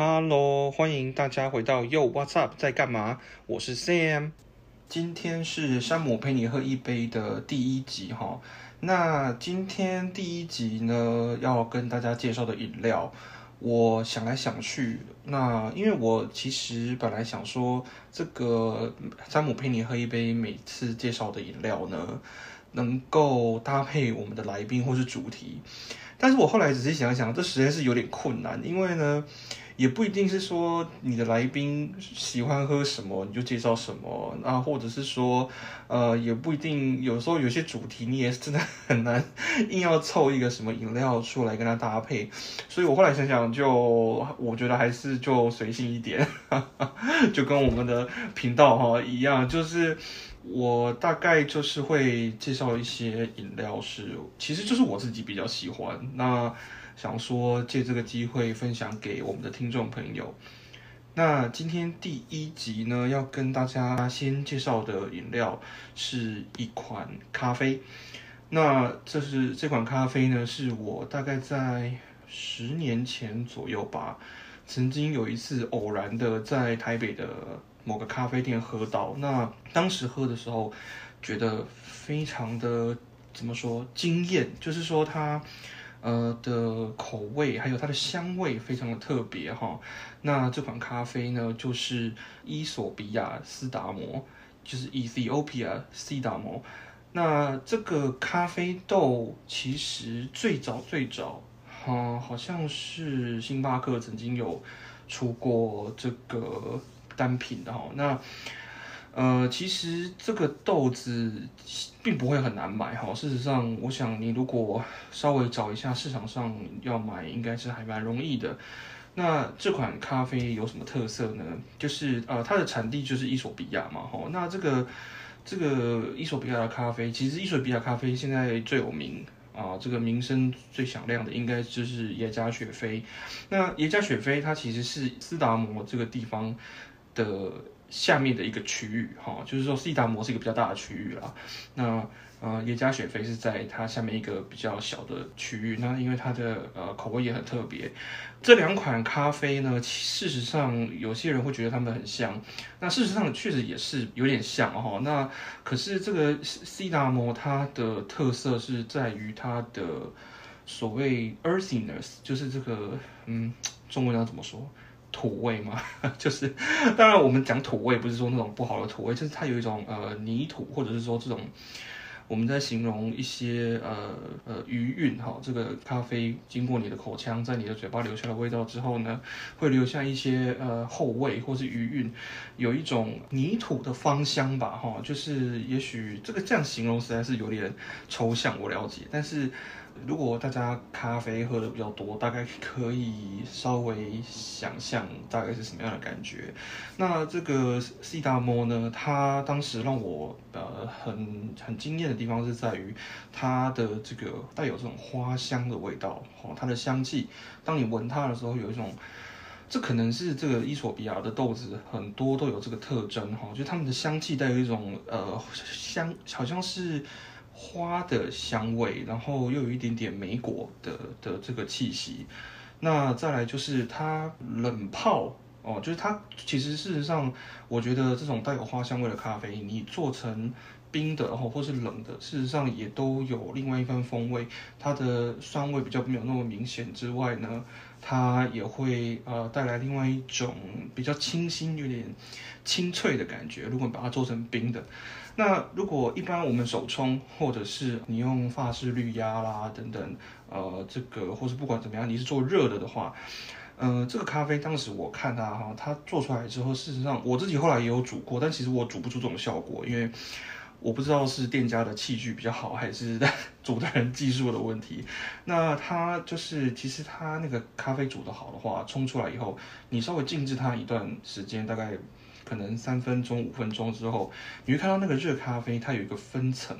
Hello，欢迎大家回到 Yo What's Up，在干嘛？我是 Sam，今天是山姆陪你喝一杯的第一集哈。那今天第一集呢，要跟大家介绍的饮料，我想来想去，那因为我其实本来想说，这个山姆陪你喝一杯，每次介绍的饮料呢，能够搭配我们的来宾或是主题，但是我后来仔细想想，这实在是有点困难，因为呢。也不一定是说你的来宾喜欢喝什么你就介绍什么啊，或者是说，呃，也不一定。有时候有些主题你也真的很难硬要凑一个什么饮料出来跟它搭配。所以我后来想想，就我觉得还是就随性一点，就跟我们的频道哈一样，就是我大概就是会介绍一些饮料是，其实就是我自己比较喜欢那。想说借这个机会分享给我们的听众朋友。那今天第一集呢，要跟大家先介绍的饮料是一款咖啡。那这是这款咖啡呢，是我大概在十年前左右吧，曾经有一次偶然的在台北的某个咖啡店喝到。那当时喝的时候，觉得非常的怎么说惊艳，就是说它。呃的口味还有它的香味非常的特别哈，那这款咖啡呢就是伊索比亚斯达摩，就是 Ethiopia 斯达摩。那这个咖啡豆其实最早最早哈，好像是星巴克曾经有出过这个单品的哈，那。呃，其实这个豆子并不会很难买哈。事实上，我想你如果稍微找一下市场上要买，应该是还蛮容易的。那这款咖啡有什么特色呢？就是呃，它的产地就是伊索比亚嘛哈。那这个这个伊索比亚的咖啡，其实伊索比亚咖啡现在最有名啊，这个名声最响亮的应该就是耶加雪菲。那耶加雪菲它其实是斯达摩这个地方的。下面的一个区域，哈，就是说西达摩是一个比较大的区域啦。那呃，耶加雪菲是在它下面一个比较小的区域。那因为它的呃口味也很特别。这两款咖啡呢，事实上有些人会觉得它们很像。那事实上确实也是有点像哈。那可是这个西达摩它的特色是在于它的所谓 earthiness，就是这个嗯，中文要怎么说？土味嘛，就是当然我们讲土味不是说那种不好的土味，就是它有一种呃泥土，或者是说这种我们在形容一些呃呃余韵哈，这个咖啡经过你的口腔，在你的嘴巴留下的味道之后呢，会留下一些呃后味或是余韵，有一种泥土的芳香吧哈，就是也许这个这样形容实在是有点抽象，我了解，但是。如果大家咖啡喝的比较多，大概可以稍微想象大概是什么样的感觉。那这个西达摩呢，它当时让我呃很很惊艳的地方是在于它的这个带有这种花香的味道，哦，它的香气，当你闻它的时候，有一种，这可能是这个伊索比亚的豆子很多都有这个特征哈，就它们的香气带有一种呃香，好像是。花的香味，然后又有一点点梅果的的这个气息，那再来就是它冷泡哦，就是它其实事实上，我觉得这种带有花香味的咖啡，你做成冰的哦，或是冷的，事实上也都有另外一番风味。它的酸味比较没有那么明显之外呢，它也会呃带来另外一种比较清新、有点清脆的感觉。如果把它做成冰的。那如果一般我们手冲，或者是你用法式滤压啦等等，呃，这个或是不管怎么样，你是做热的的话，呃，这个咖啡当时我看它哈，它做出来之后，事实上我自己后来也有煮过，但其实我煮不出这种效果，因为我不知道是店家的器具比较好，还是 煮的人技术的问题。那它就是其实它那个咖啡煮的好的话，冲出来以后，你稍微静置它一段时间，大概。可能三分钟、五分钟之后，你会看到那个热咖啡，它有一个分层，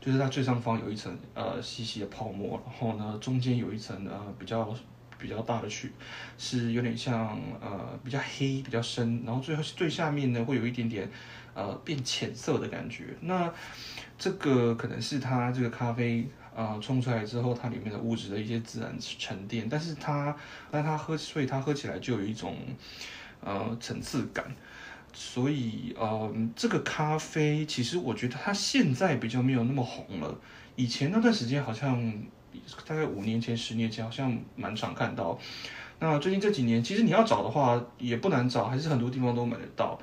就是它最上方有一层呃细细的泡沫，然后呢中间有一层呃比较比较大的区，是有点像呃比较黑、比较深，然后最后最下面呢会有一点点呃变浅色的感觉。那这个可能是它这个咖啡呃冲出来之后，它里面的物质的一些自然沉淀，但是它但它喝，所以它喝起来就有一种呃层次感。所以呃这个咖啡其实我觉得它现在比较没有那么红了，以前那段时间好像大概五年前、十年前好像蛮常看到。那最近这几年，其实你要找的话也不难找，还是很多地方都买得到。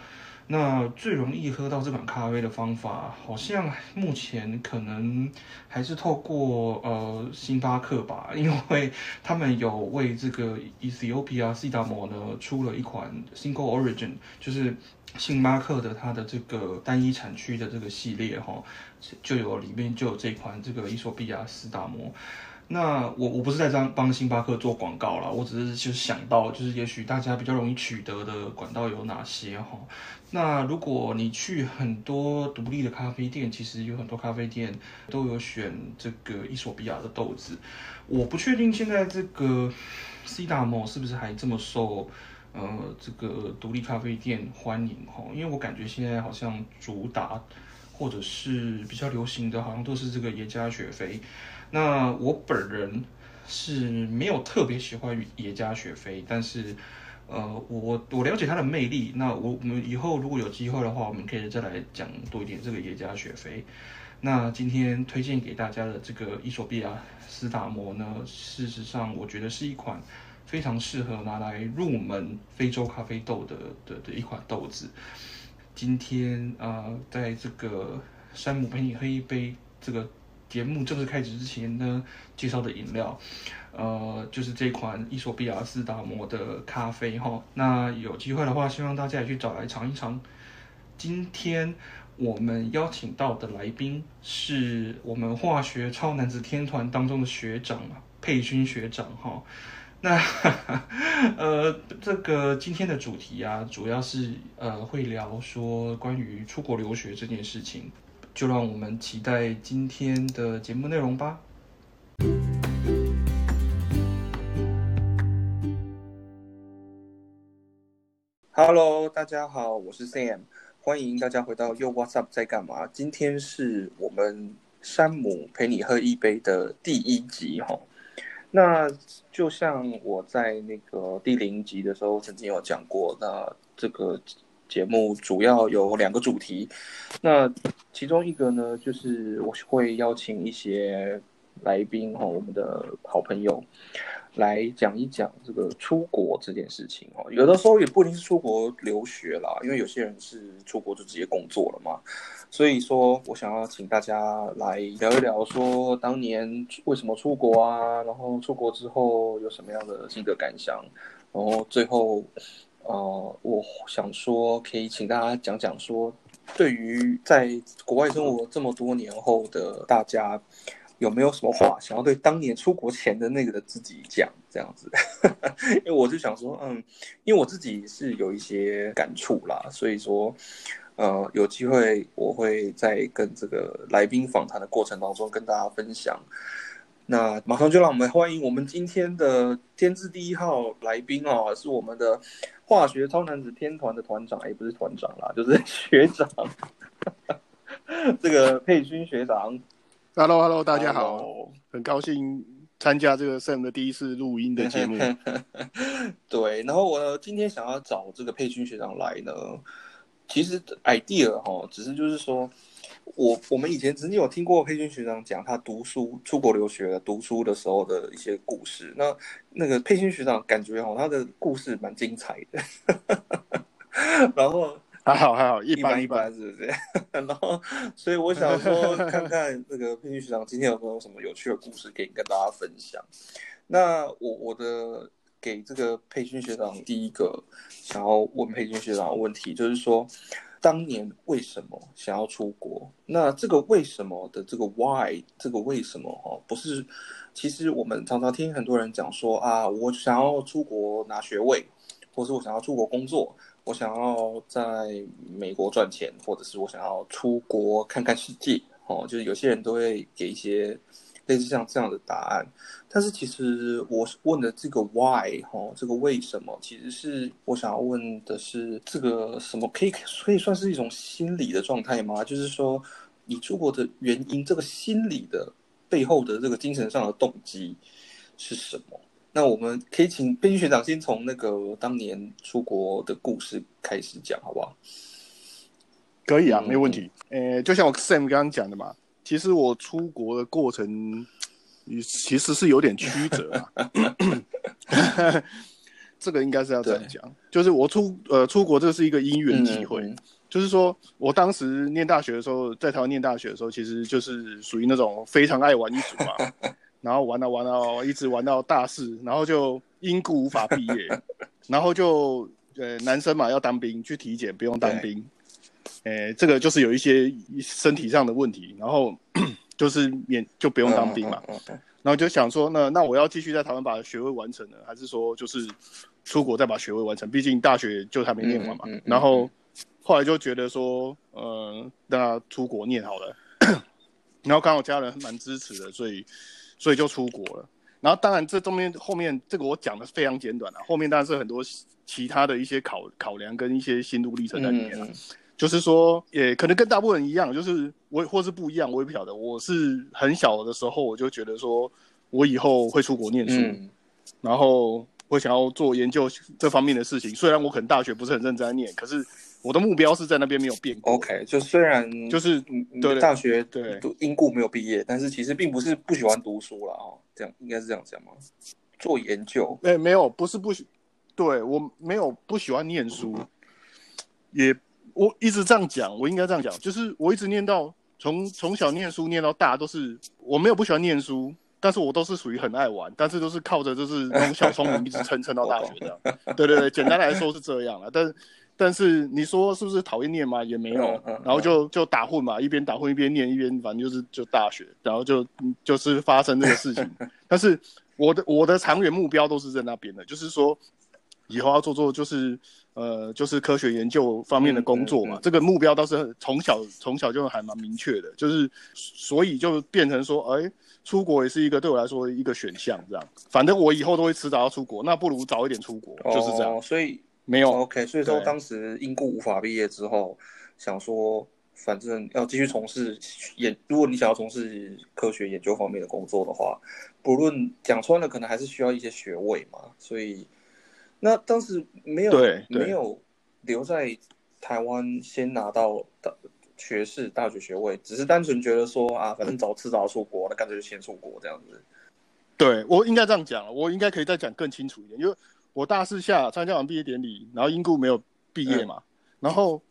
那最容易喝到这款咖啡的方法，好像目前可能还是透过呃星巴克吧，因为他们有为这个 Ethiopia 西达摩呢出了一款 Single Origin，就是星巴克的它的这个单一产区的这个系列哈，就有里面就有这款这个伊索比亚斯达摩。那我我不是在帮帮星巴克做广告啦，我只是就是想到，就是也许大家比较容易取得的管道有哪些哈。那如果你去很多独立的咖啡店，其实有很多咖啡店都有选这个伊索比亚的豆子。我不确定现在这个 C 大摩是不是还这么受呃这个独立咖啡店欢迎哈，因为我感觉现在好像主打或者是比较流行的，好像都是这个耶加雪菲。那我本人是没有特别喜欢耶加雪菲，但是，呃，我我了解它的魅力。那我我们以后如果有机会的话，我们可以再来讲多一点这个耶加雪菲。那今天推荐给大家的这个伊索比亚斯达摩呢，事实上我觉得是一款非常适合拿来入门非洲咖啡豆的的的一款豆子。今天啊，在这个山姆陪你喝一杯这个。节目正式开始之前呢，介绍的饮料，呃，就是这款伊索比亚斯达摩的咖啡哈。那有机会的话，希望大家也去找来尝一尝。今天我们邀请到的来宾是我们化学超男子天团当中的学长佩勋学长哈。那 呃，这个今天的主题啊，主要是呃会聊说关于出国留学这件事情。就让我们期待今天的节目内容吧。Hello，大家好，我是 Sam，欢迎大家回到 You What's Up 在干嘛？今天是我们山姆陪你喝一杯的第一集哈。那就像我在那个第零集的时候曾经有讲过，那这个。节目主要有两个主题，那其中一个呢，就是我会邀请一些来宾哈，我们的好朋友来讲一讲这个出国这件事情哦。有的时候也不一定是出国留学啦，因为有些人是出国就直接工作了嘛。所以说我想要请大家来聊一聊，说当年为什么出国啊，然后出国之后有什么样的心得感想，然后最后。呃，我想说，可以请大家讲讲说，对于在国外生活这么多年后的大家，有没有什么话想要对当年出国前的那个的自己讲？这样子，因为我就想说，嗯，因为我自己是有一些感触啦，所以说，呃，有机会我会在跟这个来宾访谈的过程当中跟大家分享。那马上就让我们欢迎我们今天的天字第一号来宾哦，是我们的化学超男子天团的团长，也不是团长啦，就是学长，这个佩勋学长。Hello，Hello，大家好，很高兴参加这个 Sam 的第一次录音的节目。对，然后我今天想要找这个佩勋学长来呢，其实 idea 哈，只是就是说。我我们以前曾经有听过佩君学长讲他读书出国留学读书的时候的一些故事。那那个佩君学长感觉哈，他的故事蛮精彩的。然后 还好还好，一般一般是不是？然后所以我想说，看看那个佩君学长今天有没有什么有趣的故事可以跟大家分享。那我我的给这个佩君学长第一个想要问佩君学长的问题，就是说。当年为什么想要出国？那这个为什么的这个 why，这个为什么哈，不是，其实我们常常听很多人讲说啊，我想要出国拿学位，或是我想要出国工作，我想要在美国赚钱，或者是我想要出国看看世界，哦，就是有些人都会给一些类似像这样的答案。但是其实我问的这个 why 哈，这个为什么，其实是我想要问的是这个什么可以可以算是一种心理的状态吗？就是说你出国的原因，这个心理的背后的这个精神上的动机是什么？那我们可以请编剧学长先从那个当年出国的故事开始讲，好不好？可以啊，没有问题。呃，就像我 Sam 刚刚讲的嘛，其实我出国的过程，其实是有点曲折啊。这个应该是要这样讲，就是我出呃出国，这是一个因缘机会。就是说我当时念大学的时候，在台湾念大学的时候，其实就是属于那种非常爱玩一族嘛，然后玩到玩到一直玩到大四，然后就因故无法毕业，然后就呃男生嘛要当兵去体检，不用当兵。诶，这个就是有一些身体上的问题，然后 就是免就不用当兵嘛，然后就想说，那那我要继续在台湾把学位完成呢，还是说就是出国再把学位完成？毕竟大学就还没念完嘛。然后后来就觉得说，呃，那出国念好了。然后刚好家人蛮支持的，所以所以就出国了。然后当然这中间后面这个我讲的非常简短了，后面当然是很多其他的一些考考量跟一些心路历程在里面了。就是说，也可能跟大部分人一样，就是我或是不一样，我也不晓得。我是很小的时候，我就觉得说，我以后会出国念书，然后我想要做研究这方面的事情。虽然我可能大学不是很认真在念，可是我的目标是在那边没有变过。OK，就虽然就是对大学对因故没有毕业，但是其实并不是不喜欢读书了哦。这样应该是这样讲吗？做研究？哎，没有，不是不喜，对我没有不喜欢念书，也。我一直这样讲，我应该这样讲，就是我一直念到从从小念书念到大，都是我没有不喜欢念书，但是我都是属于很爱玩，但是都是靠着就是那种小聪明一直撑撑到大学的。对对对，简单来说是这样了。但但是你说是不是讨厌念嘛？也没有，然后就就打混嘛，一边打混一边念，一边反正就是就大学，然后就就是发生这个事情。但是我的我的长远目标都是在那边的，就是说以后要做做就是。呃，就是科学研究方面的工作嘛，这个目标倒是从小从小就还蛮明确的，就是所以就变成说，哎，出国也是一个对我来说一个选项，这样。反正我以后都会迟早要出国，那不如早一点出国，就是这样。所以没有 OK，所以说当时因故无法毕业之后，想说反正要继续从事研，如果你想要从事科学研究方面的工作的话，不论讲穿了，可能还是需要一些学位嘛，所以。那当时没有没有留在台湾先拿到的学士大学学位，只是单纯觉得说啊，反正早迟早出国，那干脆就先出国这样子。对我应该这样讲，我应该可以再讲更清楚一点，因为我大四下参加完毕业典礼，然后因故没有毕业嘛，然后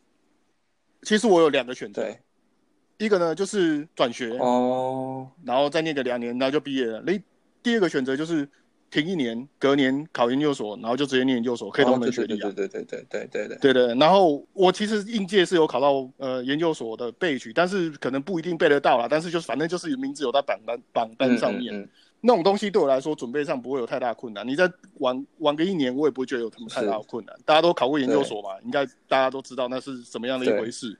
其实我有两个选择，一个呢就是转学哦，然后再念个两年，然后就毕业了。另第二个选择就是。停一年，隔年考研究所，然后就直接念研究所，可以同等学历啊。对对对对对对对对对。然后我其实应届是有考到呃研究所的备取，但是可能不一定背得到啦。但是就是反正就是名字有在榜单榜单上面，那种东西对我来说准备上不会有太大困难。你再玩玩个一年，我也不会觉得有什么太大的困难。大家都考过研究所嘛，应该大家都知道那是什么样的一回事。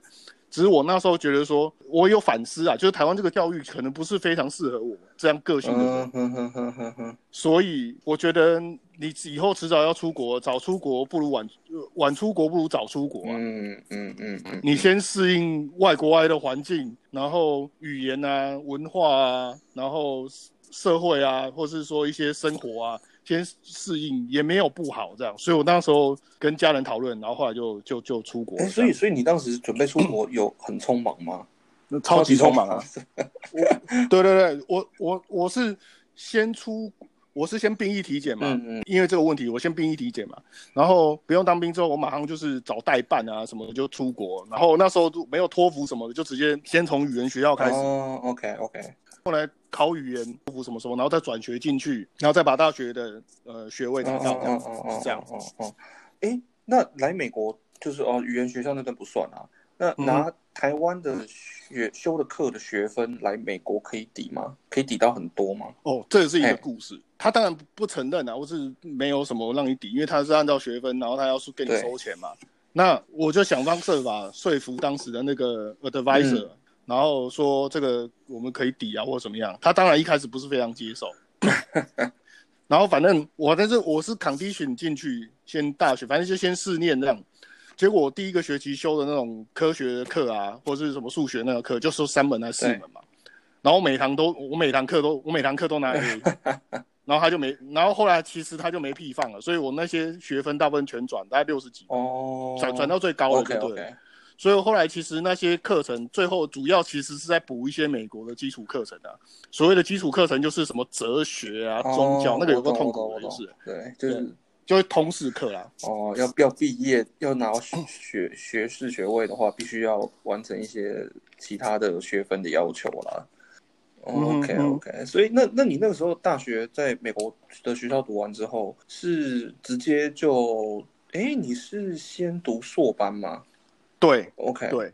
只是我那时候觉得说，我有反思啊，就是台湾这个教育可能不是非常适合我这样个性的人，所以我觉得你以后迟早要出国，早出国不如晚晚出国不如早出国啊。嗯嗯嗯嗯，你先适应外国外的环境，然后语言啊、文化啊，然后社会啊，或是说一些生活啊。先适应也没有不好，这样，所以我那时候跟家人讨论，然后后来就就就出国。所以，所以你当时准备出国有很匆忙吗？那超级匆忙啊！对对对，我我我是先出，我是先兵役体检嘛，因为这个问题，我先兵役体检嘛，然后不用当兵之后，我马上就是找代办啊什么的就出国，然后那时候都没有托福什么的，就直接先从语言学校开始。哦，OK OK。后来考语言，托福什么什么，然后再转学进去，然后再把大学的呃学位拿到，这样，这样，哦哦，哎，那来美国就是哦，语言学校那段不算啊。那拿台湾的学修的课的学分来美国可以抵吗？可以抵到很多吗？哦，这也是一个故事。他当然不承认啊，或是没有什么让你抵，因为他是按照学分，然后他要是跟你收钱嘛。那我就想方设法说服当时的那个 advisor。然后说这个我们可以抵啊，或者怎么样。他当然一开始不是非常接受，然后反正我但是我是 condition 进去先大学，反正就先试念这样。结果第一个学期修的那种科学课啊，或者是什么数学那个课，就收三门还是四门嘛。然后每堂都我每堂课都我每堂课都拿 A，然后他就没，然后后来其实他就没屁放了，所以我那些学分大部分全转，大概六十几哦，转转到最高了对。所以后来其实那些课程最后主要其实是在补一些美国的基础课程啊。所谓的基础课程就是什么哲学啊、宗教那个有个痛苦的就是，对，就是就是通识课啦。哦，要要毕业要拿学学士学位的话，必须要完成一些其他的学分的要求啦。OK OK，所以那那你那个时候大学在美国的学校读完之后，是直接就哎，你是先读硕班吗？对，OK，对。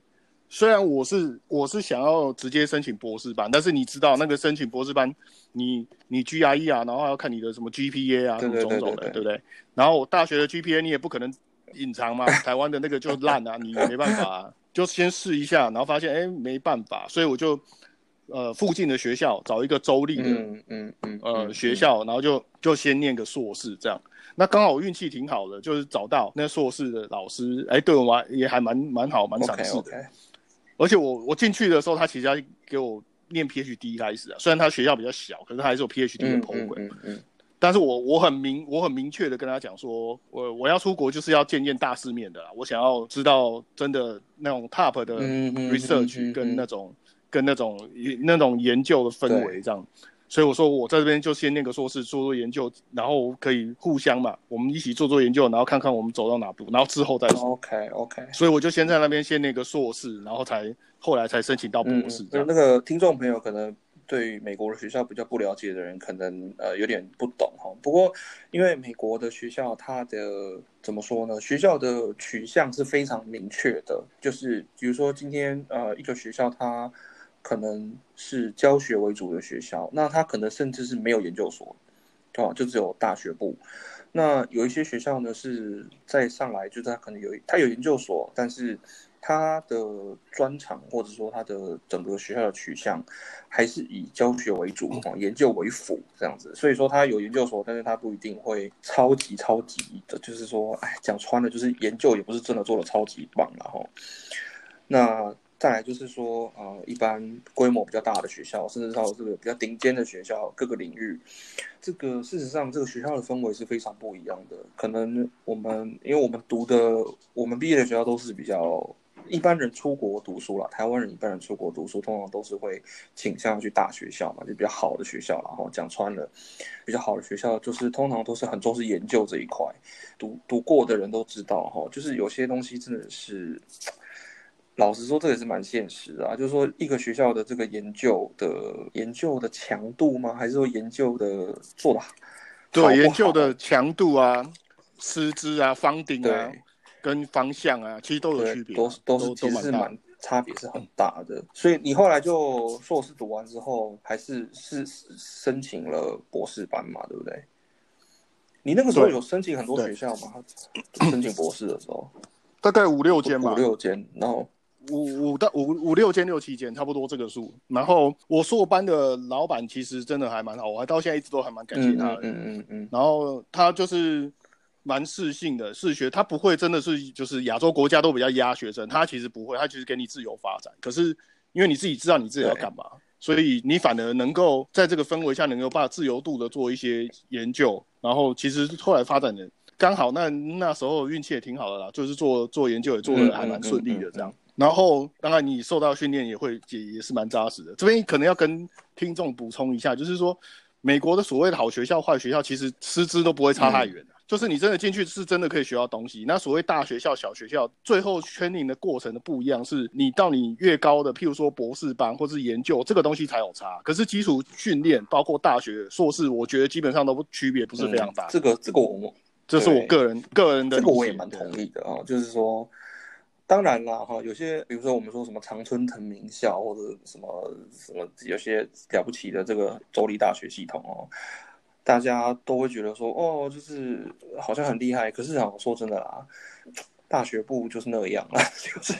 虽然我是我是想要直接申请博士班，但是你知道那个申请博士班，你你 GRE 啊，然后要看你的什么 GPA 啊，什么种种的，对不对？然后大学的 GPA 你也不可能隐藏嘛，台湾的那个就烂啊，你没办法，就先试一下，然后发现哎没办法，所以我就。呃，附近的学校找一个州立的，嗯嗯嗯，呃学校，然后就就先念个硕士这样。那刚好我运气挺好的，就是找到那硕士的老师，哎，对我蛮也还蛮蛮好，蛮赏识的。而且我我进去的时候，他其实要给我念 PhD 开始啊。虽然他学校比较小，可是他还是有 PhD 的 program。嗯嗯。但是我我很明我很明确的跟他讲说，我我要出国就是要见见大世面的啦。我想要知道真的那种 top 的 research 跟那种。跟那种那种研究的氛围这样，所以我说我在这边就先念个硕士做做研究，然后可以互相嘛，我们一起做做研究，然后看看我们走到哪步，然后之后再说。OK OK。所以我就先在那边先念个硕士，然后才后来才申请到博士。那那个听众朋友可能对于美国的学校比较不了解的人，可能呃有点不懂哈。不过因为美国的学校它的怎么说呢？学校的取向是非常明确的，就是比如说今天呃一个学校它。可能是教学为主的学校，那他可能甚至是没有研究所，哦，就只有大学部。那有一些学校呢，是再上来，就是他可能有他有研究所，但是他的专长或者说他的整个学校的取向还是以教学为主，哦，研究为辅这样子。所以说他有研究所，但是他不一定会超级超级的，就是说，哎，讲穿了就是研究也不是真的做的超级棒然后。那。再来就是说，呃，一般规模比较大的学校，甚至到这个比较顶尖的学校，各个领域，这个事实上，这个学校的氛围是非常不一样的。可能我们，因为我们读的，我们毕业的学校都是比较一般人出国读书了。台湾人一般人出国读书，通常都是会倾向去大学校嘛，就比较好的学校。然后讲穿了，比较好的学校就是通常都是很重视研究这一块。读读过的人都知道，哈，就是有些东西真的是。老实说，这也是蛮现实的啊。就是说，一个学校的这个研究的研究的强度吗？还是说研究的做的好？对，研究的强度啊、师资啊、方顶啊、跟方向啊，其实都有区别，都都是其实是蛮差别是很大的。所以你后来就硕士读完之后，还是是申请了博士班嘛？对不对？你那个时候有申请很多学校吗？申请博士的时候，大概五六间吧，五六间，然后。五五到五五六间六七间，差不多这个数。然后我硕班的老板其实真的还蛮好，我还到现在一直都还蛮感谢他的。嗯嗯嗯。然后他就是蛮适性的，适学，他不会真的是就是亚洲国家都比较压学生，他其实不会，他其实给你自由发展。可是因为你自己知道你自己要干嘛，所以你反而能够在这个氛围下能够把自由度的做一些研究。然后其实后来发展的刚好，那那时候运气也挺好的啦，就是做做研究也做的还蛮顺利的这样。然后，当然你受到训练也会也也是蛮扎实的。这边可能要跟听众补充一下，就是说，美国的所谓的好学校、坏学校，其实师资都不会差太远的。就是你真的进去是真的可以学到东西。那所谓大学校、小学校，最后 training 的过程的不一样，是你到你越高的，譬如说博士班或是研究，这个东西才有差。可是基础训练，包括大学、硕士，我觉得基本上都不区别不是非常大。这个这个我，这是我个人个人的，这个我也蛮同意的啊，就是说。当然啦，哈，有些比如说我们说什么常春藤名校或者什么什么，有些了不起的这个州立大学系统哦，大家都会觉得说哦，就是好像很厉害。可是啊，说真的啦，大学部就是那样啊，就是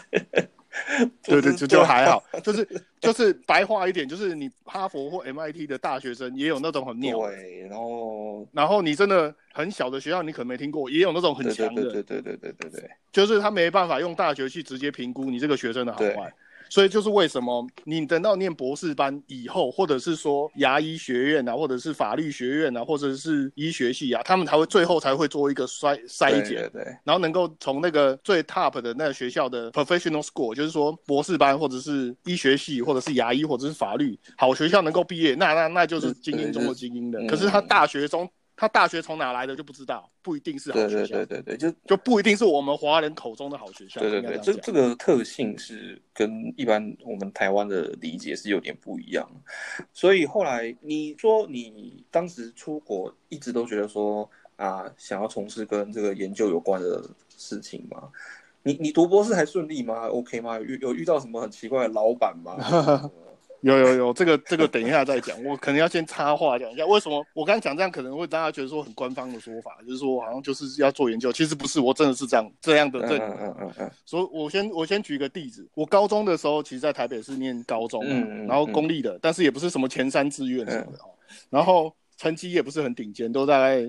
对 对，就就还好，就是就是白话一点，就是你哈佛或 MIT 的大学生也有那种很牛，对，然后然后你真的很小的学校，你可能没听过，也有那种很强的，对对对对对对，就是他没办法用大学去直接评估你这个学生的好坏。所以就是为什么你等到念博士班以后，或者是说牙医学院啊，或者是法律学院啊，或者是医学系啊，他们才会最后才会做一个筛筛检，对，然后能够从那个最 top 的那个学校的 professional school，就是说博士班或者是医学系，或者是牙医或者是法律好学校能够毕业，那那那就是精英中的精英的。可是他大学中。他大学从哪来的就不知道，不一定是好学校。对对对对对，就就不一定是我们华人口中的好学校。对对对，这这个特性是跟一般我们台湾的理解是有点不一样。所以后来你说你当时出国一直都觉得说啊，想要从事跟这个研究有关的事情吗？你你读博士还顺利吗？OK 吗？有有遇到什么很奇怪的老板吗？有有有，这个这个等一下再讲，我可能要先插话讲一下，为什么我刚才讲这样可能会大家觉得说很官方的说法，就是说好像就是要做研究，其实不是，我真的是这样这样的。嗯嗯嗯嗯。所以我先我先举个例子，我高中的时候其实在台北是念高中，然后公立的，但是也不是什么前三志愿什么的，然后。成绩也不是很顶尖，都大概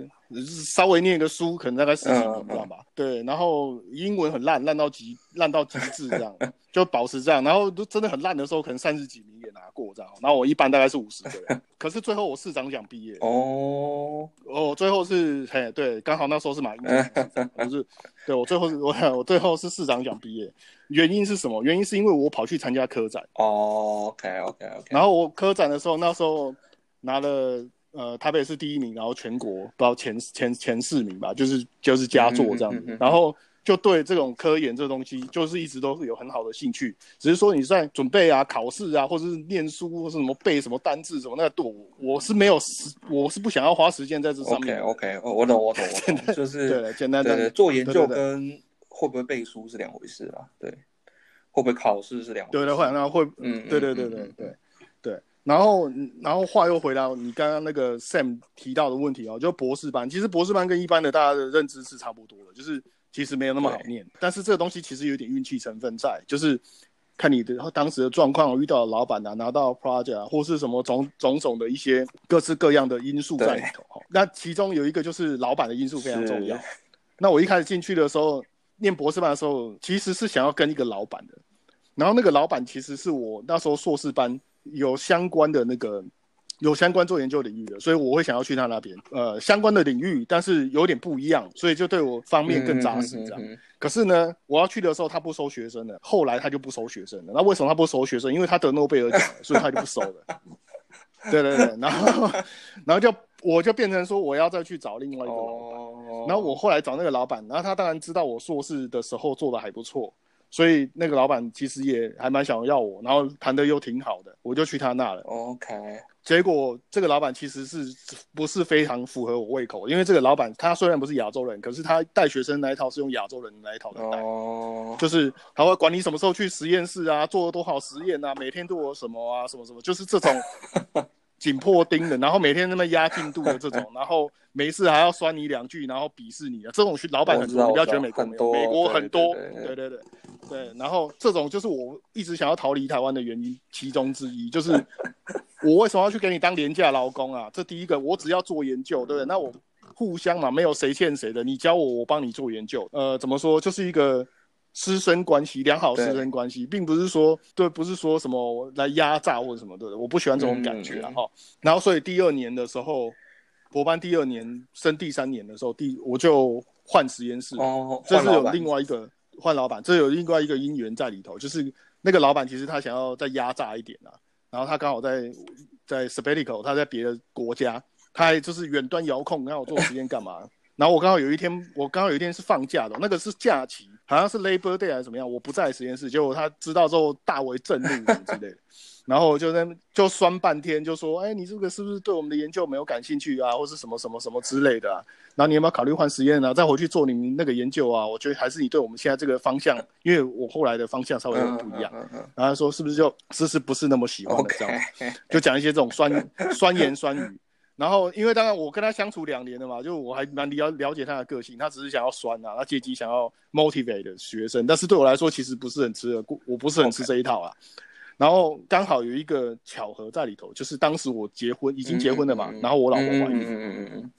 稍微念个书，可能大概十几名这样吧。对，然后英文很烂，烂到极烂到极致这样，就保持这样。然后都真的很烂的时候，可能三十几名也拿过这样。然后我一般大概是五十个人，可是最后我市长奖毕业。哦哦，最后是嘿对，刚好那时候是马英九，不是？对我最后是我我最后是市长奖毕业，原因是什么？原因是因为我跑去参加科展。哦，OK OK OK。然后我科展的时候，那时候拿了。呃，台北是第一名，然后全国不知道前前前四名吧，就是就是佳作这样子。然后就对这种科研这东西，就是一直都是有很好的兴趣。只是说你在准备啊、考试啊，或者是念书，或是什么背什么单字什么，那个我我是没有时，我是不想要花时间在这上面。OK OK，我懂我懂我懂，就是对简单的做研究跟会不会背书是两回事啦。对，会不会考试是两回事。对的，会那会嗯，对对对对对对。然后，然后话又回到你刚刚那个 Sam 提到的问题哦，就博士班，其实博士班跟一般的大家的认知是差不多的，就是其实没有那么好念。但是这个东西其实有点运气成分在，就是看你的当时的状况，遇到的老板啊，拿到 project 啊，或是什么种种种的一些各式各样的因素在里头。那其中有一个就是老板的因素非常重要。那我一开始进去的时候，念博士班的时候，其实是想要跟一个老板的，然后那个老板其实是我那时候硕士班。有相关的那个，有相关做研究领域的，所以我会想要去他那边。呃，相关的领域，但是有点不一样，所以就对我方面更扎实这样。可是呢，我要去的时候他不收学生了，后来他就不收学生了。那为什么他不收学生？因为他得诺贝尔奖，所以他就不收了。对对对，然后然后就我就变成说我要再去找另外一个老板。然后我后来找那个老板，然后他当然知道我硕士的时候做的还不错。所以那个老板其实也还蛮想要我，然后谈的又挺好的，我就去他那了。OK，结果这个老板其实是不是非常符合我胃口？因为这个老板他虽然不是亚洲人，可是他带学生那一套是用亚洲人那一套的带，就是他会管你什么时候去实验室啊，做了多少实验啊，每天都有什么啊，什么什么，就是这种。紧迫盯的，然后每天那么压进度的这种，然后没事还要酸你两句，然后鄙视你的这种，老板很多，不要觉得美国没有，美国很多，对对对对。然后这种就是我一直想要逃离台湾的原因其中之一，就是 我为什么要去给你当廉价劳工啊？这第一个，我只要做研究，对不对？那我互相嘛，没有谁欠谁的，你教我，我帮你做研究，呃，怎么说，就是一个。师生关系良好，师生关系，并不是说对，不是说什么来压榨或者什么的，我不喜欢这种感觉啊哈。然后，所以第二年的时候，博班第二年升第三年的时候，第我就换实验室，哦，这是有另外一个换老板，这有另外一个因缘在里头，就是那个老板其实他想要再压榨一点啊，然后他刚好在在 s p e t i c a l 他在别的国家，他还就是远端遥控，让我做实验干嘛？然后我刚好有一天，我刚好有一天是放假的，那个是假期。好像是 Labor Day 还是怎么样，我不在实验室，结果他知道之后大为震怒之类的，然后就在就酸半天，就说：“哎，你这个是不是对我们的研究没有感兴趣啊，或是什么什么什么之类的啊？然后你有没有考虑换实验啊？再回去做你那个研究啊？我觉得还是你对我们现在这个方向，因为我后来的方向稍微有点不一样。然后说是不是就其实不是那么喜欢的这样，就讲一些这种酸 酸言酸语。”然后因为当然我跟他相处两年了嘛，就我还蛮了了解他的个性，他只是想要酸啊，他借机想要 motivate 学生，但是对我来说其实不是很吃的，我不是很吃这一套啊。然后刚好有一个巧合在里头，就是当时我结婚已经结婚了嘛，然后我老婆怀孕，嗯嗯嗯，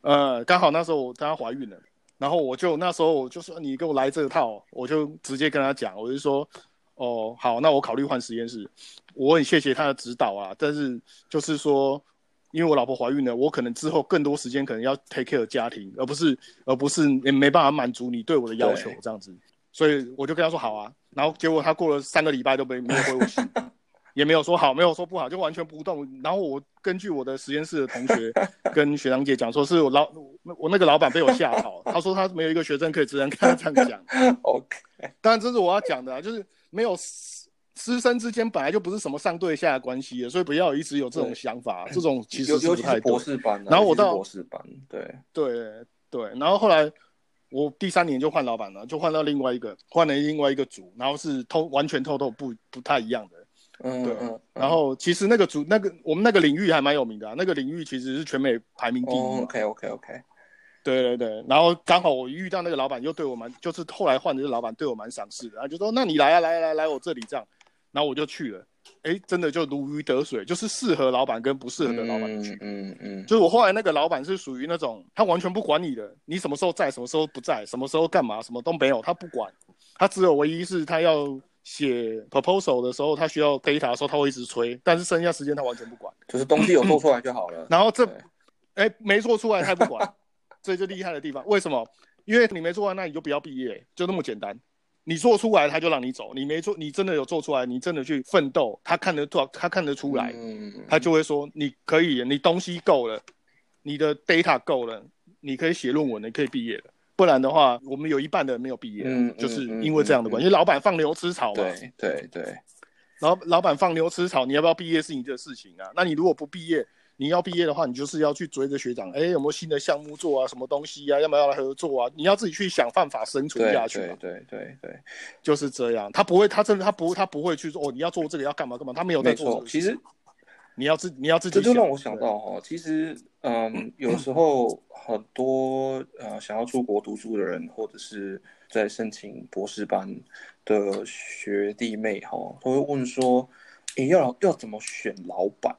呃，刚好那时候我她怀孕了，然后我就那时候我就说你给我来这套，我就直接跟他讲，我就说哦好，那我考虑换实验室，我很谢谢他的指导啊，但是就是说。因为我老婆怀孕了，我可能之后更多时间可能要 take care 家庭，而不是而不是也没办法满足你对我的要求这样子，所以我就跟他说好啊，然后结果他过了三个礼拜都没没有回我信，也没有说好，没有说不好，就完全不动。然后我根据我的实验室的同学 跟学长姐讲说，是我老我那个老板被我吓跑，他说他没有一个学生可以直接跟他这样讲。OK，当然这是我要讲的啊，就是没有。师生之间本来就不是什么上对下的关系所以不要一直有这种想法。这种其实尤其是博士班，然后我到博士班，对对对，然后后来我第三年就换老板了，就换到另外一个，换了另外一个组，然后是偷完全偷偷不不太一样的。嗯，对。然后其实那个组那个我们那个领域还蛮有名的，那个领域其实是全美排名第一。OK OK OK。对对对，然后刚好我遇到那个老板又对我蛮，就是后来换的这老板对我蛮赏识的，他就说那你来啊，来来来我这里这样。然后我就去了，哎，真的就如鱼得水，就是适合老板跟不适合的老板去。嗯嗯，就是我后来那个老板是属于那种他完全不管你的，你什么时候在，什么时候不在，什么时候干嘛，什么都没有，他不管。他只有唯一是他要写 proposal 的时候，他需要 data 的时候，他会一直催，但是剩下时间他完全不管，就是东西有做出来就好了。然后这，哎，没做出来他不管，这就厉害的地方。为什么？因为你没做完，那你就不要毕业，就那么简单。你做出来，他就让你走；你没做，你真的有做出来，你真的去奋斗，他看得到，他看得出来，他就会说你可以，你东西够了，你的 data 够了，你可以写论文，你可以毕业了。不然的话，我们有一半的人没有毕业，就是因为这样的关系。因为老板放牛吃草嘛，对对对，老老板放牛吃草，你要不要毕业是你的事情啊。那你如果不毕业，你要毕业的话，你就是要去追着学长，哎，有没有新的项目做啊？什么东西呀？要不要来合作啊？你要自己去想办法生存下去。对对对对，就是这样。他不会，他真的，他不，他不会去说哦，你要做这个要干嘛干嘛？他没有在做。其实你要自你要自己。这就让我想到哈，其实嗯，有时候很多呃想要出国读书的人，或者是在申请博士班的学弟妹哈，都会问说，哎，要要怎么选老板？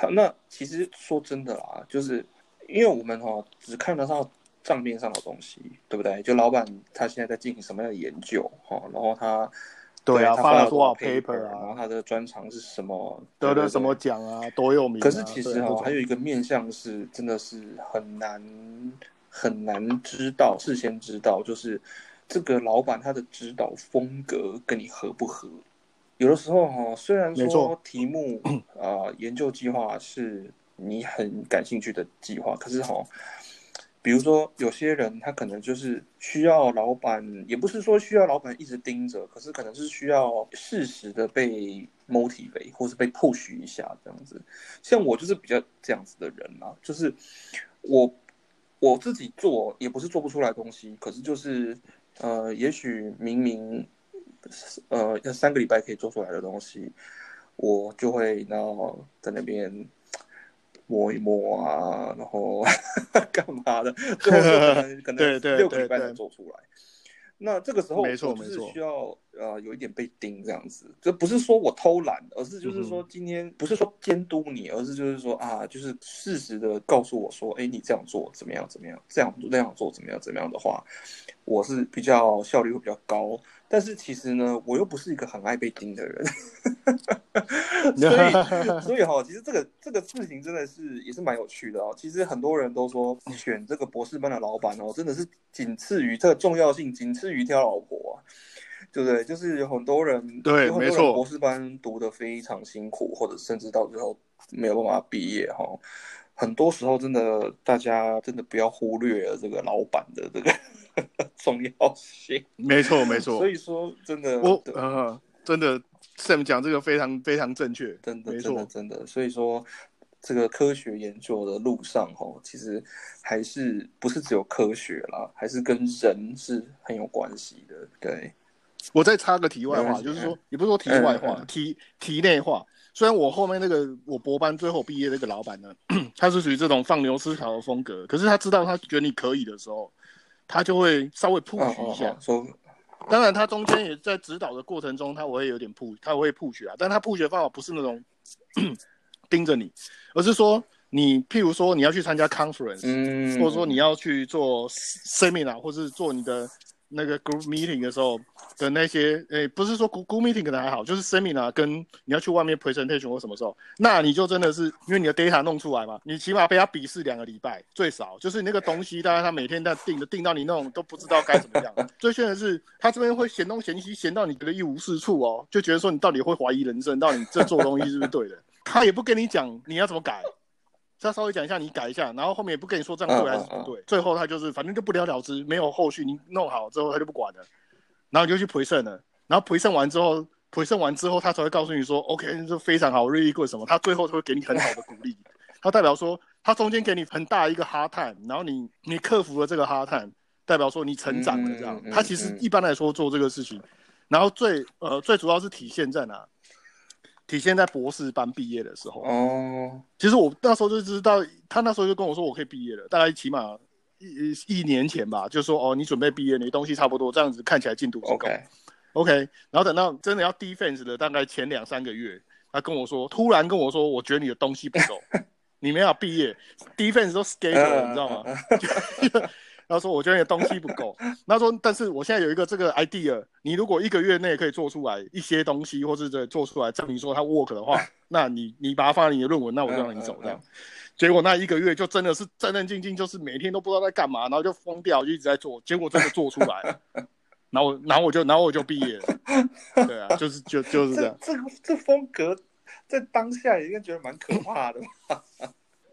他那其实说真的啦，就是因为我们哈只看得到账面上的东西，对不对？就老板他现在在进行什么样的研究哈，然后他对啊，他发了多少 paper 啊，然后他的专长是什么，得了什么奖啊，多有名。可是其实哈，还有一个面向是真的是很难很难知道，事先知道，就是这个老板他的指导风格跟你合不合。有的时候哈，虽然说题目啊研究计划是你很感兴趣的计划，可是哈，比如说有些人他可能就是需要老板，也不是说需要老板一直盯着，可是可能是需要适时的被 motivate 或是被 push 一下这样子。像我就是比较这样子的人啊，就是我我自己做也不是做不出来东西，可是就是呃，也许明明。呃，要三个礼拜可以做出来的东西，我就会然后在那边摸一摸啊，然后 干嘛的，最后可能可能 六个礼拜才做出来。那这个时候，没错没错，需要呃有一点被盯这样子，这不是说我偷懒，而是就是说今天不是说监督你，而是就是说啊，就是适时的告诉我说，哎，你这样做怎么样怎么样，这样那样做怎么样怎么样的话，我是比较效率会比较高。但是其实呢，我又不是一个很爱被盯的人，所以 所以哈，其实这个这个事情真的是也是蛮有趣的哦。其实很多人都说选这个博士班的老板哦，真的是仅次于这个重要性，仅次于挑老婆啊，对不对？就是有很多人对，没错，博士班读的非常辛苦，或者甚至到最后没有办法毕业哈。很多时候真的，大家真的不要忽略了这个老板的这个。重要性，没错没错。所以说，真的，我呃，真的，Sam 讲这个非常非常正确，真的，真的，真的。所以说，这个科学研究的路上，哈，其实还是不是只有科学啦，还是跟人是很有关系的。对，我再插个题外话，就是说，也不是说题外话，题题内话，虽然我后面那个我博班最后毕业那个老板呢，他是属于这种放牛吃草的风格，可是他知道他觉得你可以的时候，他就会稍微 push 一下。说，当然他中间也在指导的过程中，他会有点 push，他会 push 啊，但他 push 的方法不是那种盯着你，而是说你譬如说你要去参加 conference，嗯，或者说你要去做 seminar，或是做你的。那个 group meeting 的时候的那些，诶，不是说 group meeting 可能还好，就是 seminar 跟你要去外面 presentation 或什么时候，那你就真的是因为你的 data 弄出来嘛，你起码被他鄙视两个礼拜最少，就是你那个东西，大概他每天在定的，定到你那种都不知道该怎么样。最炫的是，他这边会嫌东嫌西，嫌到你觉得一无是处哦，就觉得说你到底会怀疑人生，到底这做东西是不是对的，他也不跟你讲你要怎么改。再稍微讲一下，你改一下，然后后面也不跟你说这样对还是不对，最后他就是反正就不了了之，没有后续。你弄好之后他就不管了，然后你就去陪审了，然后陪审完之后，陪审完之后他才会告诉你说，OK，这非常好，really good 什么，他最后会给你很好的鼓励。他代表说他中间给你很大一个 hard time，然后你你克服了这个 hard time，代表说你成长了这样。他其实一般来说做这个事情，然后最呃最主要是体现在哪？体现在博士班毕业的时候。哦，其实我那时候就知道，他那时候就跟我说我可以毕业了，大概起码一一年前吧，就说哦，你准备毕业，你东西差不多，这样子看起来进度 OK，OK，然后等到真的要 defense 的大概前两三个月，他跟我说，突然跟我说，我觉得你的东西不够，你没有毕业，defense 都 schedule，你知道吗？他说：“我觉得你的东西不够。”他说：“但是我现在有一个这个 idea，你如果一个月内可以做出来一些东西，或是这做出来证明说它 work 的话，那你你把它放在你的论文，那我就让你走这样。结果那一个月就真的是战战兢兢，就是每天都不知道在干嘛，然后就疯掉，就一直在做。结果真的做出来了，然后然后我就然后我就毕业了。对啊，就是就就是这样。这个这风格在当下应该觉得蛮可怕的吧？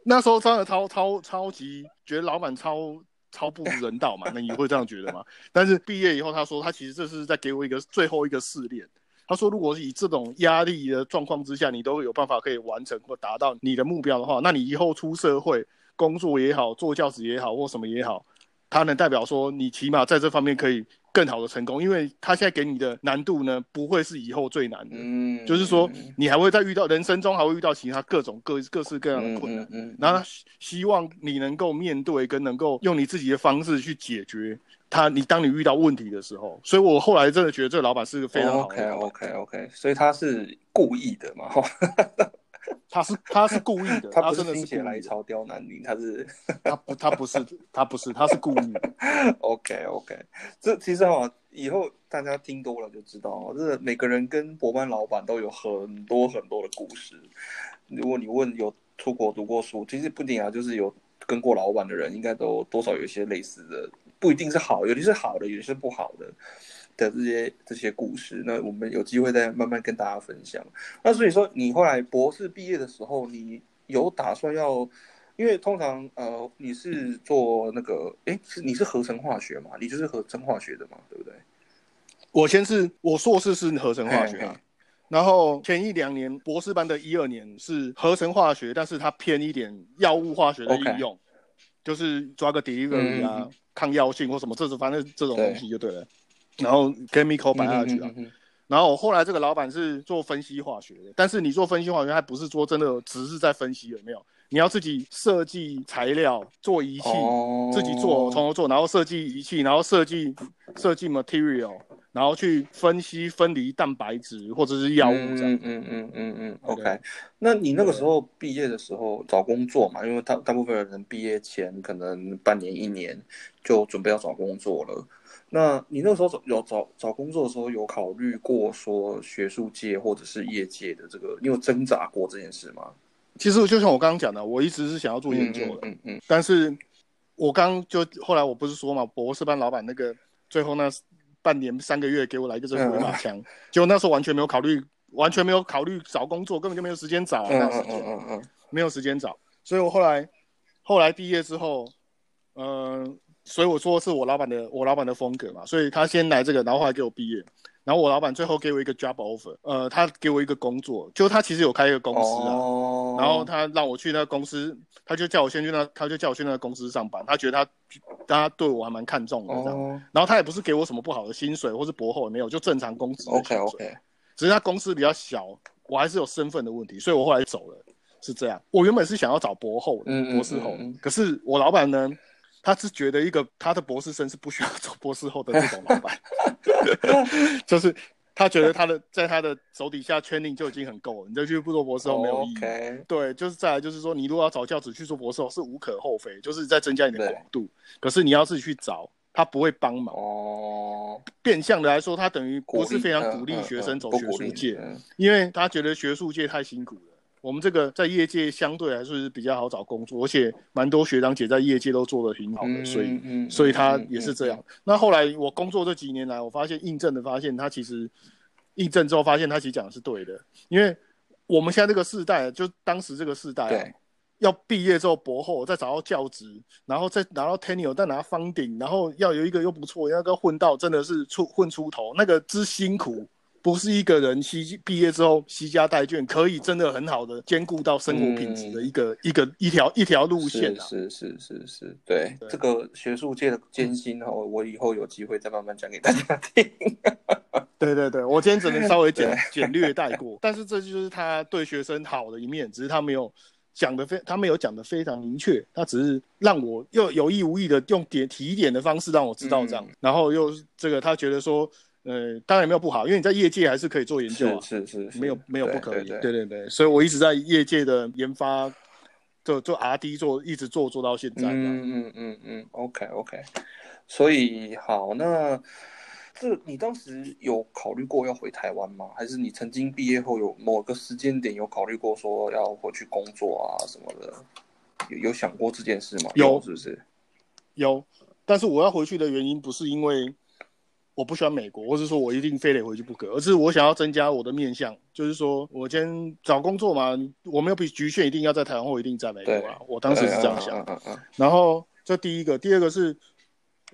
那时候真的超超超级觉得老板超。超不人道嘛？那你会这样觉得吗？但是毕业以后，他说他其实这是在给我一个最后一个试炼。他说，如果以这种压力的状况之下，你都有办法可以完成或达到你的目标的话，那你以后出社会工作也好，做教职也好，或什么也好，他能代表说你起码在这方面可以。更好的成功，因为他现在给你的难度呢，不会是以后最难的，嗯，就是说你还会再遇到人生中还会遇到其他各种各各式各样的困难，嗯，然后希望你能够面对跟能够用你自己的方式去解决他。你当你遇到问题的时候，所以我后来真的觉得这个老板是个非常好的，OK OK OK，所以他是故意的嘛，哈。他是他是故意的，他真的是心血来潮刁难你，他是 他不他不是他不是他是故意的。OK OK，这其实哈，以后大家听多了就知道哦，这每个人跟博班老板都有很多很多的故事。如果你问有出国读过书，其实不仅啊，就是有跟过老板的人，应该都多少有一些类似的，不一定是好，有的是好的，有的是不好的。的这些这些故事，那我们有机会再慢慢跟大家分享。那所以说，你后来博士毕业的时候，你有打算要？因为通常呃，你是做那个，哎，是你是合成化学嘛？你就是合成化学的嘛，对不对？我先是我硕士是合成化学，然后前一两年博士班的一二年是合成化学，但是它偏一点药物化学的应用，就是抓个 delivery 啊，抗药性或什么，这是反正这种东西就对了。然后 chemical biology 啊，然后我后来这个老板是做分析化学的，但是你做分析化学，还不是说真的只是在分析有没有？你要自己设计材料、做仪器，自己做从头做，然后设计仪器，然后设计设计 material，然后去分析分离蛋白质或者是药物这样。嗯嗯嗯嗯嗯。OK，那你那个时候毕业的时候找工作嘛？因为大大部分人毕业前可能半年一年就准备要找工作了。那你那时候找有找找工作的时候，有考虑过说学术界或者是业界的这个，你有挣扎过这件事吗？其实就像我刚刚讲的，我一直是想要做研究的，嗯嗯。但是我刚就后来我不是说嘛，博士班老板那个最后那半年三个月给我来一个这个回马枪，结果那时候完全没有考虑，完全没有考虑找工作，根本就没有时间找，嗯嗯嗯嗯，没有时间找。所以我后来后来毕业之后，嗯。所以我说是我老板的，我老板的风格嘛，所以他先来这个，然后后来给我毕业，然后我老板最后给我一个 job offer，呃，他给我一个工作，就他其实有开一个公司啊，然后他让我去那个公司，他就叫我先去那，他就叫我去那个公司上班，他觉得他，他对我还蛮看重的这样，然后他也不是给我什么不好的薪水或是薄厚，没有，就正常工资。OK OK，只是他公司比较小，我还是有身份的问题，所以我后来走了，是这样。我原本是想要找博后的，嗯嗯博士后嗯嗯，可是我老板呢，他是觉得一个他的博士生是不需要做博士后的那种老板，就是他觉得他的在他的手底下 training 就已经很够了，你再去不做博士后没有意义。对，就是再来就是说，你如果要找教职去做博士后是无可厚非，就是在增加你的广度。可是你要自己去找，他不会帮忙。哦，变相的来说，他等于不是非常嗯鼓励嗯学生走学术界，嗯因为他觉得学术界太辛苦了。我们这个在业界相对来说是比较好找工作，而且蛮多学长姐在业界都做得挺好的，嗯所以嗯所以他嗯也是这样。那后来我工作这几年来，我发现印证的发现，他其实印证之后发现他其实讲的是对的，因为我们现在这个世代，就当时这个世代、啊对，要毕业之后博后，再找到教职，然后再拿到 tenure，再拿方顶，然后要有一个又不错，要个混到真的是出混出头，那个之辛苦。不是一个人惜毕业之后惜家带眷，可以真的很好的兼顾到生活品质的一个、一个一条一条路线啊。是是是是是，对。对。这个学术界的艰辛哈，我以后有机会再慢慢讲给大家听。对对对，我今天只能稍微简简略带过，但是这就是他对学生好的一面，只是他没有讲的非，他没有讲的非常明确，他只是让我又有意无意的用点提点的方式让我知道这样，嗯。然后又这个他觉得说，呃，当然没有不好，因为你在业界还是可以做研究啊，是是没有没有不可以，对对对对，所以我一直在业界的研发，做做 R D 做，一直做做到现在这样。嗯嗯嗯嗯，OK OK，所以好，那这你当时有考虑过要回台湾吗？还是你曾经毕业后有某个时间点有考虑过说要回去工作啊什么的？有有想过这件事吗？有是不是？有，但是我要回去的原因不是因为我不喜欢美国，或是说我一定非得回去不可，而是我想要增加我的面向，就是说我今天找工作嘛，我没有比局限一定要在台湾或一定在美国啊，我当时是这样想。然后这第一个，第二个是，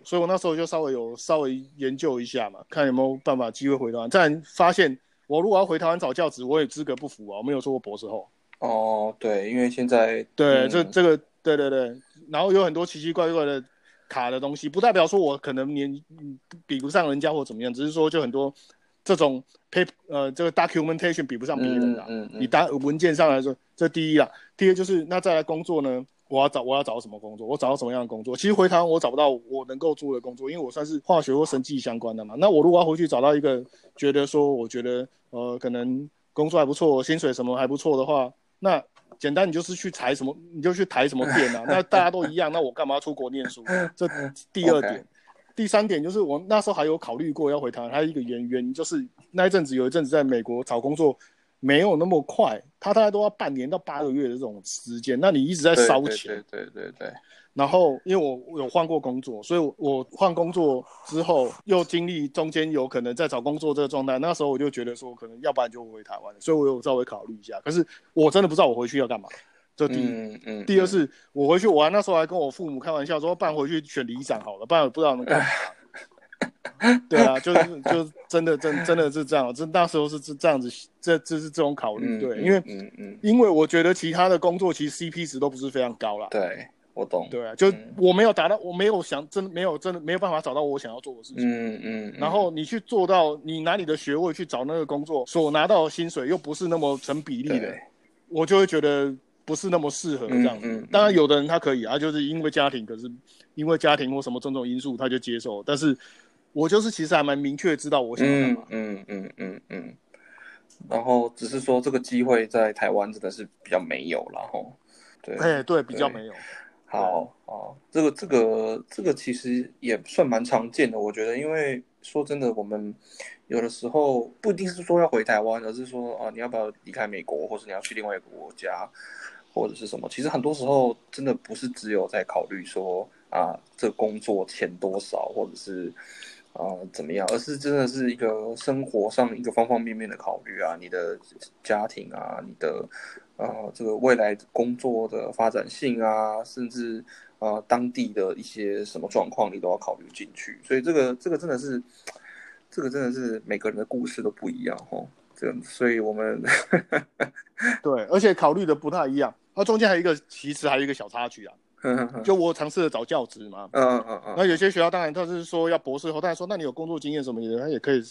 所以我那时候就稍微有稍微研究一下嘛，看有没有办法机会回台湾。再发现我如果要回台湾找教职，我也资格不符啊，我没有做过博士后。哦，对，因为现在对，嗯这这个，对对对，然后有很多奇奇怪怪的卡的东西，不代表说我可能年嗯比不上人家或怎么样，只是说就很多这种 paper 呃这个 documentation 比不上别人啦。嗯嗯你单文件上来说，这第一啦，第二就是那再来工作呢，我要找我要找什么工作，我找到什么样的工作？其实回台湾我找不到我能够做的工作，因为我算是化学或生技相关的嘛。那我如果要回去找到一个觉得说我觉得呃可能工作还不错，薪水什么还不错的话，那简单你就是去裁什么，你就去抬什么店啊，那大家都一样，那我干嘛要出国念书？这第二点。第三点就是我那时候还有考虑过要回台湾，还有一个原原因就是那一阵子有一阵子在美国找工作没有那么快，他大概都要半年到八个月的这种时间，那你一直在对烧钱。对对对然后因为我我有换过工作，所以我我换工作之后又经历中间有可能在找工作这个状态，那时候我就觉得说可能要不然就回台湾，所以我有稍微考虑一下。可是我真的不知道我回去要干嘛，这第一。嗯嗯，第二是我回去，我还那时候还跟我父母开玩笑说，不然回去选里长好了，不然我不知道能干嘛。对啊，就是就真的真真的是这样，这那时候是这这样子，这这是这种考虑，嗯，对，嗯因为嗯嗯，因为我觉得其他的工作其实 CP 值都不是非常高啦。对我懂，对啊，就嗯我没有达到，我没有想真的没有真的没有办法找到我想要做的事情。嗯嗯，嗯然后你去做到，你拿你的学位去找那个工作，所拿到的薪水又不是那么成比例的，我就会觉得不是那么适合这样子。嗯嗯嗯当然，有的人他可以啊，就是因为家庭，可是因为家庭或什么种种因素，他就接受。但是我就是其实还蛮明确知道我想要干嗯嘛。嗯嗯嗯嗯，然后只是说这个机会在台湾真的是比较没有然后，对，哎、对，比较没有。好好，这个这个这个其实也算蛮常见的，我觉得，因为说真的，我们有的时候不一定是说要回台湾，而是说啊，你要不要离开美国，或者你要去另外一个国家，或者是什么？其实很多时候真的不是只有在考虑说啊，这工作钱多少，或者是啊怎么样，而是真的是一个生活上一个方方面面的考虑啊，你的家庭啊，你的。呃，这个未来工作的发展性啊，甚至呃当地的一些什么状况，你都要考虑进去。所以这个这个真的是，这个真的是每个人的故事都不一样哦。这样，所以我们对，而且考虑的不太一样。它中间还有一个，其实还有一个小插曲啊。就我尝试着找教职嘛，嗯嗯嗯，那有些学校当然他是说要博士后，但是说那你有工作经验什么的，他也可以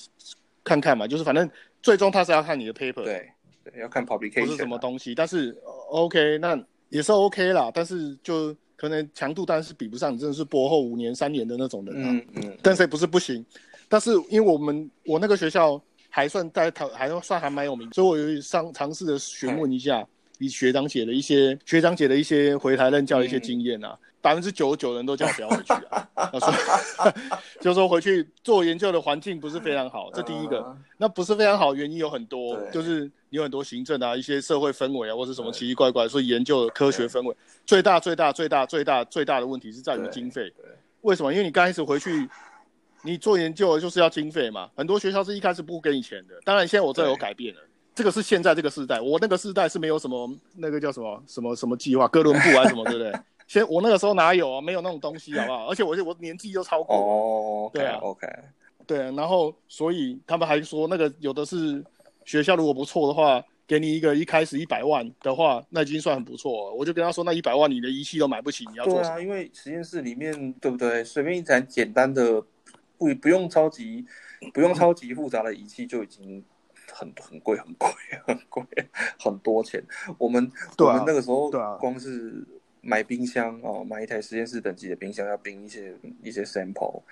看看嘛。就是反正最终他是要看你的 paper。对对，要看 publication 不是什么东西，但是 OK，那也是 OK 啦，但是就可能强度当然是比不上你真的是博后五年三年的那种人啊，嗯嗯，但是也不是不行，但是因为我们我那个学校还算在台还算还蛮有名，所以我有上尝试的询问一下。以学长姐的一些学长姐的一些回台任教的一些经验啊，百分之九十九人都叫我不要回去啊，说就说回去做研究的环境不是非常好，这第一个，那不是非常好，原因有很多，就是有很多行政啊，一些社会氛围啊，或者什么奇奇怪怪，所以研究的科学氛围最大最大最大最大最大的问题是在于经费，为什么？因为你刚开始回去，你做研究就是要经费嘛，很多学校是一开始不给你钱的，当然现在我这有改变了。这个是现在这个时代，我那个时代是没有什么那个叫什么什么什么计划，哥伦布啊什么，对不对？先我那个时候哪有啊？没有那种东西，好不好？而且我我年纪又超过，哦，对啊，OK，对，然后所以他们还说那个有的是学校如果不错的话，给你一个一开始一百万的话，那已经算很不错了。我就跟他说，那一百万你的仪器都买不起，你要做啊？因为实验室里面对不对？随便一台简单的不不用超级不用超级复杂的仪器就已经。很 很贵，很贵，很贵，很多钱。我们我们那个时候光是买冰箱哦，买一台实验室等级的冰箱要冰一些一些 sample，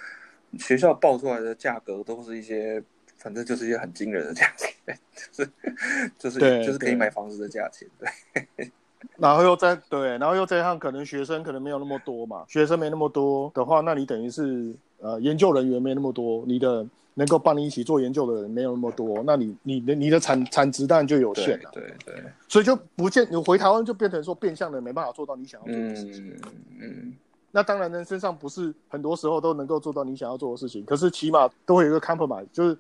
学校报出来的价格都是一些，反正就是一些很惊人的价钱，就是就是就是可以买房子的价钱。对，然后又再对，然后又这样，可能学生可能没有那么多嘛，学生没那么多的话，那你等于是呃研究人员没那么多，你的。能够帮你一起做研究的人没有那么多，那你你的你的产产值当然就有限了。对对，所以就不见你回台湾就变成说变相的没办法做到你想要做的事情。嗯嗯。那当然人身上不是很多时候都能够做到你想要做的事情，可是起码都会有一个 compromise，就是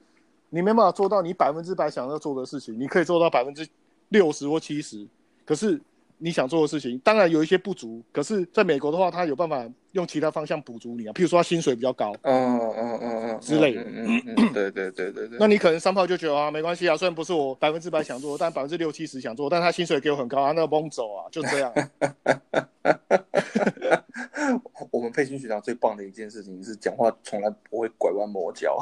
你没办法做到你百分之百想要做的事情，你可以做到百分之六十或七十，可是。你想做的事情，当然有一些不足，可是在美国的话，他有办法用其他方向补足你啊，譬如说他薪水比较高，嗯嗯嗯嗯之类的，嗯嗯，对对对对对。那你可能三炮就觉得啊，没关系啊，虽然不是我百分之百想做，但百分之六七十想做，但他薪水给我很高啊，那个蒙走啊，就这样。我们佩勋学长最棒的一件事情是讲话从来不会拐弯抹角。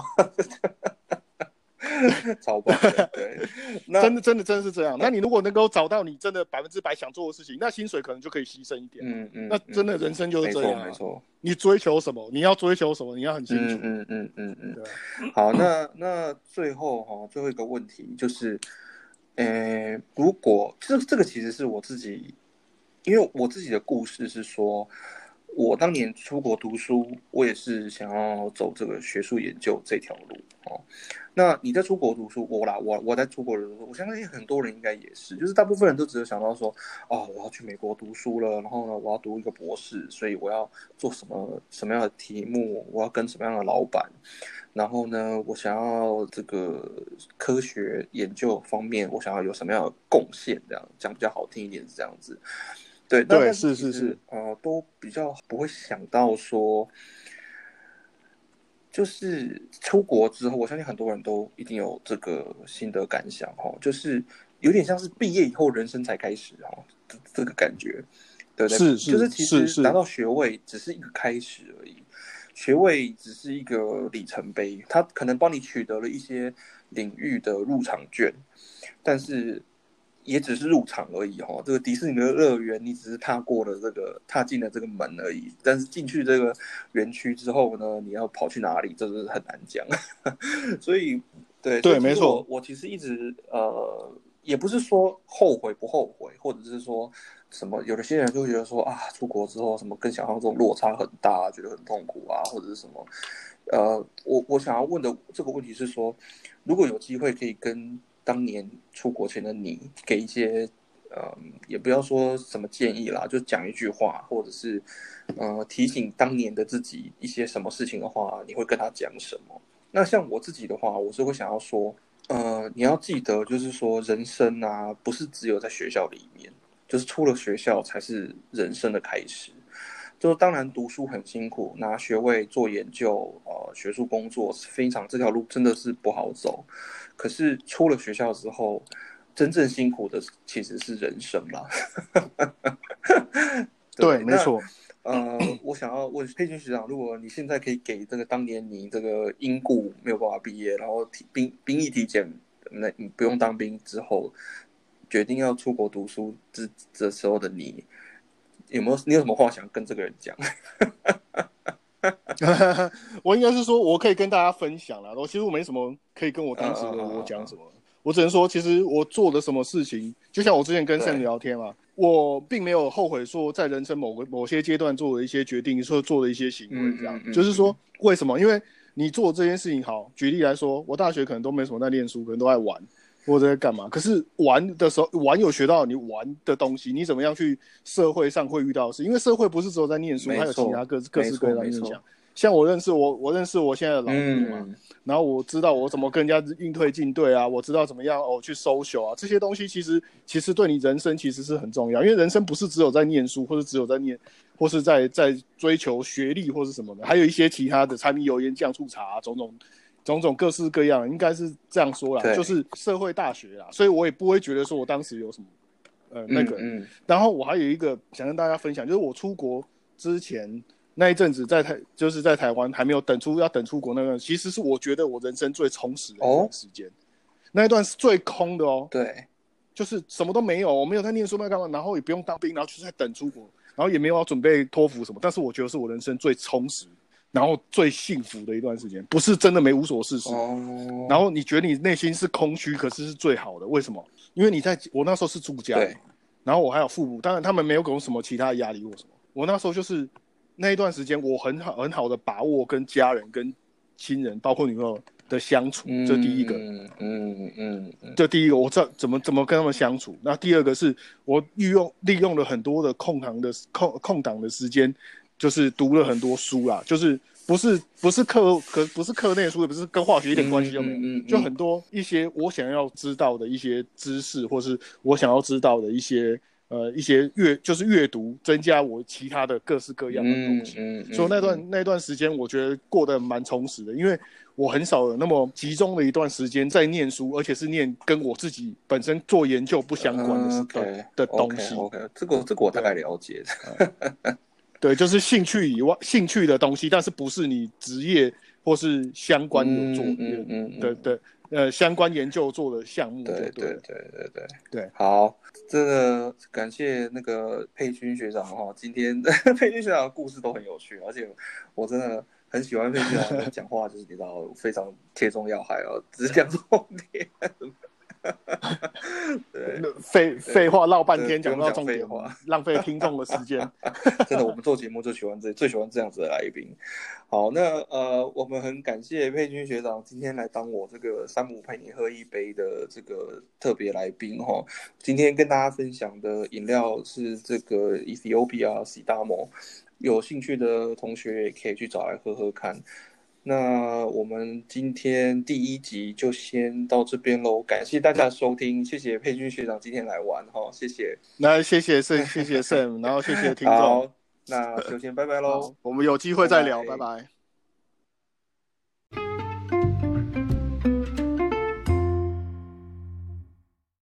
超棒！对，真的真的真的是这样。那你如果能够找到你真的百分之百想做的事情，那薪水可能就可以牺牲一点。嗯嗯，那真的人生就是这样。没错，你追求什么？你要追求什么？你要很清楚。嗯嗯嗯嗯。好，那那最后哈，最后一个问题就是，呃，如果这这个其实是我自己，因为我自己的故事是说。我当年出国读书，我也是想要走这个学术研究这条路哦。那你在出国读书，我啦，我我在出国的时候，我相信很多人应该也是，就是大部分人都只有想到说，哦，我要去美国读书了，然后呢，我要读一个博士，所以我要做什么什么样的题目，我要跟什么样的老板，然后呢，我想要这个科学研究方面，我想要有什么样的贡献，这样讲比较好听一点是这样子。对对是是是，呃，都比较不会想到说，就是出国之后，我相信很多人都一定有这个心得感想哈，就是有点像是毕业以后人生才开始哈，这这个感觉，对不对？是是，就是其实拿到学位只是一个开始而已，学位只是一个里程碑，它可能帮你取得了一些领域的入场券，但是。也只是入场而已哈，这个迪士尼的乐园，你只是踏过了这个踏进了这个门而已。但是进去这个园区之后呢，你要跑去哪里，这是很难讲。所以，对对，没错。我其实一直呃，也不是说后悔不后悔，或者是说什么，有的些人就会觉得说啊，出国之后什么跟想象中落差很大，觉得很痛苦啊，或者是什么。呃，我我想要问的这个问题是说，如果有机会可以跟。当年出国前的你，给一些，呃，也不要说什么建议啦，就讲一句话，或者是，呃，提醒当年的自己一些什么事情的话，你会跟他讲什么？那像我自己的话，我是会想要说，呃，你要记得，就是说人生啊，不是只有在学校里面，就是出了学校才是人生的开始。就当然读书很辛苦，拿学位做研究，呃，学术工作非常这条路真的是不好走。可是出了学校之后，真正辛苦的其实是人生啦。对，没错。呃，我想要问佩君学长，如果你现在可以给这个当年你这个因故没有办法毕业，然后体兵兵役体检，那你不用当兵之后，决定要出国读书之这时候的你，有没有你有什么话想跟这个人讲？我应该是说，我可以跟大家分享了。我其实我没什么可以跟我当时的我讲什么，我只能说，其实我做的什么事情，就像我之前跟 Sam 聊天嘛，我并没有后悔说在人生某个某些阶段做的一些决定，说做的一些行为这样。就是说，为什么？因为你做这件事情好。举例来说，我大学可能都没什么在念书，可能都在玩。或者在干嘛？可是玩的时候，玩有学到你玩的东西，你怎么样去社会上会遇到事？因为社会不是只有在念书，还有其他各各式各样的影响。像我认识我，我认识我现在的老婆嘛，然后我知道我怎么跟人家应退进退啊，我知道怎么样哦去 social 啊，这些东西其实其实对你人生其实是很重要，因为人生不是只有在念书，或者只有在念，或是在在追求学历或是什么的，还有一些其他的柴米油盐酱醋茶种种。种种各式各样，应该是这样说啦，就是社会大学啦，所以我也不会觉得说我当时有什么，呃，那个。嗯。然后我还有一个想跟大家分享，就是我出国之前那一阵子在台，就是在台湾还没有等出要等出国那段，其实是我觉得我人生最充实的一段时间。那一段是最空的哦。对。就是什么都没有，我没有在念书，没有干嘛，然后也不用当兵，然后就是在等出国，然后也没有要准备托福什么，但是我觉得是我人生最充实。然后最幸福的一段时间，不是真的没无所事事。哦。然后你觉得你内心是空虚，可是是最好的。为什么？因为你在我那时候是住家，然后我还有父母，当然他们没有给我什么其他压力或什么。我那时候就是那一段时间，我很好很好的把握跟家人、跟亲人，包括女朋友的相处。这第一个。嗯嗯嗯。这第一个，我知道怎么怎么跟他们相处。那第二个是我利用利用了很多的空堂的空空档的时间。就是读了很多书啦，就是不是不是课可不是课内书，也不是跟化学一点关系都没有，就很多一些我想要知道的一些知识，或是我想要知道的一些呃一些阅就是阅读，增加我其他的各式各样的东西。所以那段那段时间，我觉得过得蛮充实的，因为我很少有那么集中的一段时间在念书，而且是念跟我自己本身做研究不相关的的的东西。OK，这个这个我大概了解。对，就是兴趣以外兴趣的东西，但是不是你职业或是相关有做的的呃相关研究做的项目。对对对对对对。好，这个感谢那个佩君学长哈，今天 佩君学长的故事都很有趣，而且我真的很喜欢佩君学长讲话，就是你知道非常贴中要害哦，只讲重点。对，废废话唠半天，讲到重点，浪费听众的时间。真的，我们做节目就喜欢这，最喜欢这样子的来宾。好，那呃，我们很感谢佩君学长今天来当我这个山姆陪你喝一杯的这个特别来宾哈。今天跟大家分享的饮料是这个 Ethiopia Sidamo，有兴趣的同学也可以去找来喝喝看。那我们今天第一集就先到这边喽，感谢大家收听，谢谢佩君学长今天来玩哈，谢谢，那谢谢 Sam，，谢谢 Sam，，然后谢谢听众，那就先拜拜喽，我们有机会再聊，拜拜。